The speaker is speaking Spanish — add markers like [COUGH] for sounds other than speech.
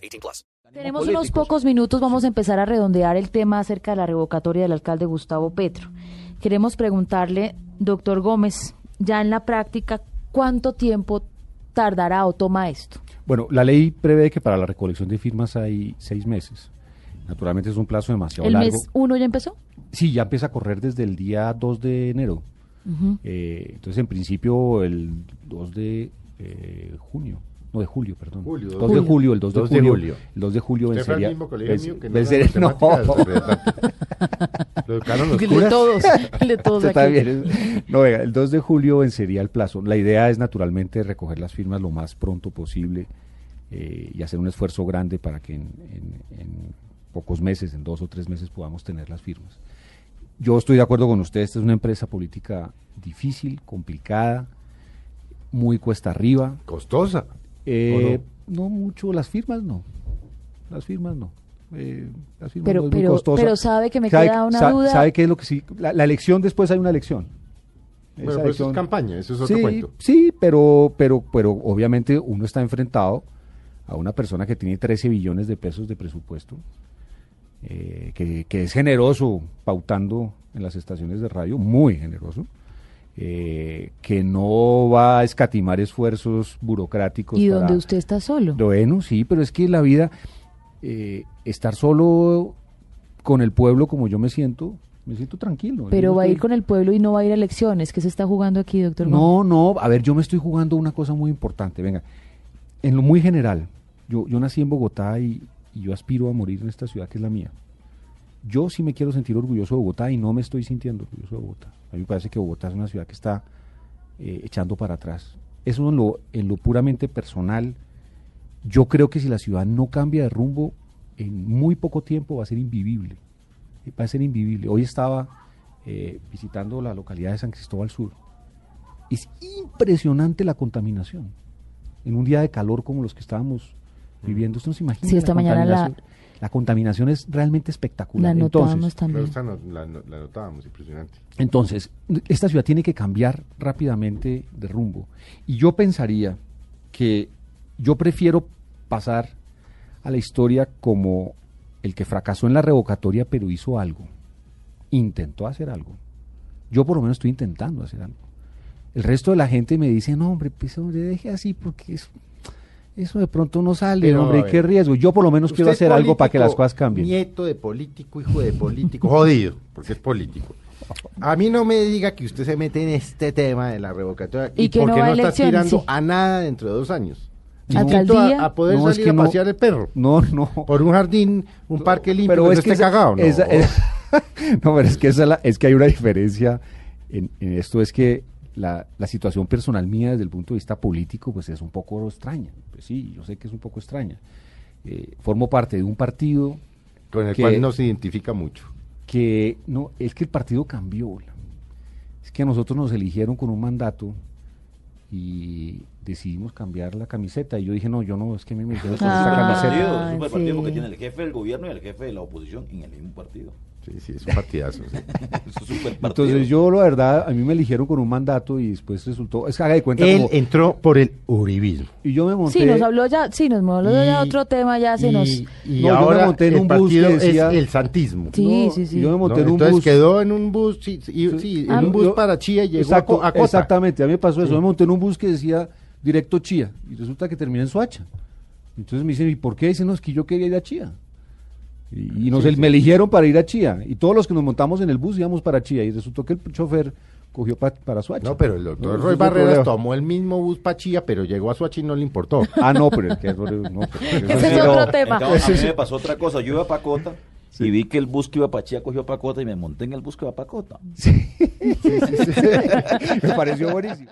18 plus. Tenemos unos pocos minutos, vamos a empezar a redondear el tema acerca de la revocatoria del alcalde Gustavo Petro. Queremos preguntarle, doctor Gómez, ya en la práctica, ¿cuánto tiempo tardará o toma esto? Bueno, la ley prevé que para la recolección de firmas hay seis meses. Naturalmente es un plazo demasiado ¿El largo. mes uno ya empezó? Sí, ya empieza a correr desde el día 2 de enero. Eh, entonces, en principio, el 2 de eh, junio. No, de julio, perdón. Julio, 2 Julio. de julio, el 2 de 2 de julio. julio. El 2 de julio vencería. mismo colegio venc- mío que no. [LAUGHS] Lo educaron los [LAUGHS] El curas. todos, el de todos [LAUGHS] Usted aquí. también es- No, venga, el 2 de julio vencería el plazo. La idea es naturalmente recoger las firmas lo más pronto posible eh, y hacer un esfuerzo grande para que en, en- en pocos meses, en dos o tres meses, podamos tener las firmas. Yo estoy de acuerdo con usted, esta es una empresa política difícil, complicada, muy cuesta arriba. Costosa. Eh, no? mucho, las firmas no. Las firmas no. Eh, las firmas Pero- no es muy pero- costosa. pero sabe que me Sabe- queda una sa- duda. ¿Sabe qué es lo que sí? La, la elección después hay una elección. Pero eso es campaña, eso es otro sí, cuento. Sí, pero, pero, pero obviamente uno está enfrentado a una persona que tiene 13 billones de pesos de presupuesto, eh, que, que es generoso pautando en las estaciones de radio, muy generoso, eh, que no va a escatimar esfuerzos burocráticos. Y para- donde usted está solo. bueno, sí, pero es que la vida, eh, estar solo con el pueblo como yo me siento, me siento tranquilo. Pero va a ir con el pueblo y no va a ir a elecciones. ¿Qué se está jugando aquí, doctor? No, no, a ver, yo me estoy jugando una cosa muy importante. Venga, en lo muy general, yo, yo nací en Bogotá y, y yo aspiro a morir en esta ciudad que es la mía. Yo sí me quiero sentir orgulloso de Bogotá y no me estoy sintiendo orgulloso de Bogotá. A mí me parece que Bogotá es una ciudad que está eh, echando para atrás. Eso en lo, en lo puramente personal. Yo creo que si la ciudad no cambia de rumbo, en muy poco tiempo va a ser invivible. Eh, Va a ser invivible. Hoy estaba eh, visitando la localidad de San Cristóbal Sur. Es impresionante la contaminación. En un día de calor como los que estábamos viviendo, usted no se imagina. Sí, esta la mañana la-. La contaminación es realmente espectacular. La Entonces, notábamos Pero también. esta no- la, la notábamos, impresionante. entonces, esta ciudad tiene que cambiar rápidamente de rumbo. Y yo pensaría que yo prefiero pasar a la historia como el que fracasó en la revocatoria, pero hizo algo. Intentó hacer algo. Yo por lo menos estoy intentando hacer algo. El resto de la gente me dice, no, hombre, pues hombre, deje así porque eso, eso de pronto no sale, Pero, hombre, qué riesgo. Yo por lo menos quiero hacer algo para que las cosas cambien. Nieto de político, hijo de político, jodido, porque es político. A mí no me diga que usted se mete en este tema de la revocatoria Y y, que no porque va no, a está aspirando sí. a nada dentro de dos años. No. A, a poder No, es salir que a no- pasear el perro No, no. por un jardín, un parque limpio, pero que es no que esté esa- cagado, ¿no? esa- es- [LAUGHS] no, pero es que esa es, la- es que hay una diferencia en, en esto es que la, la situación personal mía desde el punto de vista político pues es un poco extraña. Pues sí, yo sé que es un poco extraña. Eh, formo parte de un partido con el que- cual no se identifica mucho. que no es que el partido cambió. Es que a nosotros nos eligieron con un mandato y decidimos cambiar la camiseta y yo dije, "No, yo no, es que me eligieron con esta Ah, camiseta." partido, es un superpartido sí. porque tiene el jefe del gobierno y el jefe de la oposición en el mismo partido. Sí, sí, es un partidazo. sí. [LAUGHS] Es un superpartido. Entonces yo, la verdad, a mí me eligieron con un mandato y después resultó, es que haga de cuenta Él como- entró por el uribismo. y yo me monté, Sí, nos habló ya, sí, nos habló de Y- otro tema, ya se y, nos... y No, yo me ahora monté en el un bus que decía- es el santismo. Sí, No, sí, sí. yo me ¿no? monté en un Entonces bus. quedó en un bus, sí, sí, sí, en un bus Yo- para Chía y llegó Exacto, a, Co- a Cota. Exactamente, a mí me pasó eso. Sí. Yo me monté en un bus que decía directo Chía y resulta que termina en Soacha. Entonces me dicen, ¿y por qué? Dicen, no, es que yo quería ir a Chía. Y, y nos Sí, el- sí. me eligieron para ir a Chía. Y todos los que nos montamos en el bus íbamos para Chía. Y resultó que el chofer cogió pa- para Soacha. No, pero el doctor No, Roy Barreras problema. tomó el mismo bus para Chía, pero llegó a Suachi y no le importó. [LAUGHS] Ah, no, pero el que no, pero- Ese es otro tema. Entonces, a mí me pasó otra cosa. Yo iba para Cota y vi que el bus que iba para Chía cogió para Cota y me monté en el bus que iba para Cota. me pareció buenísimo.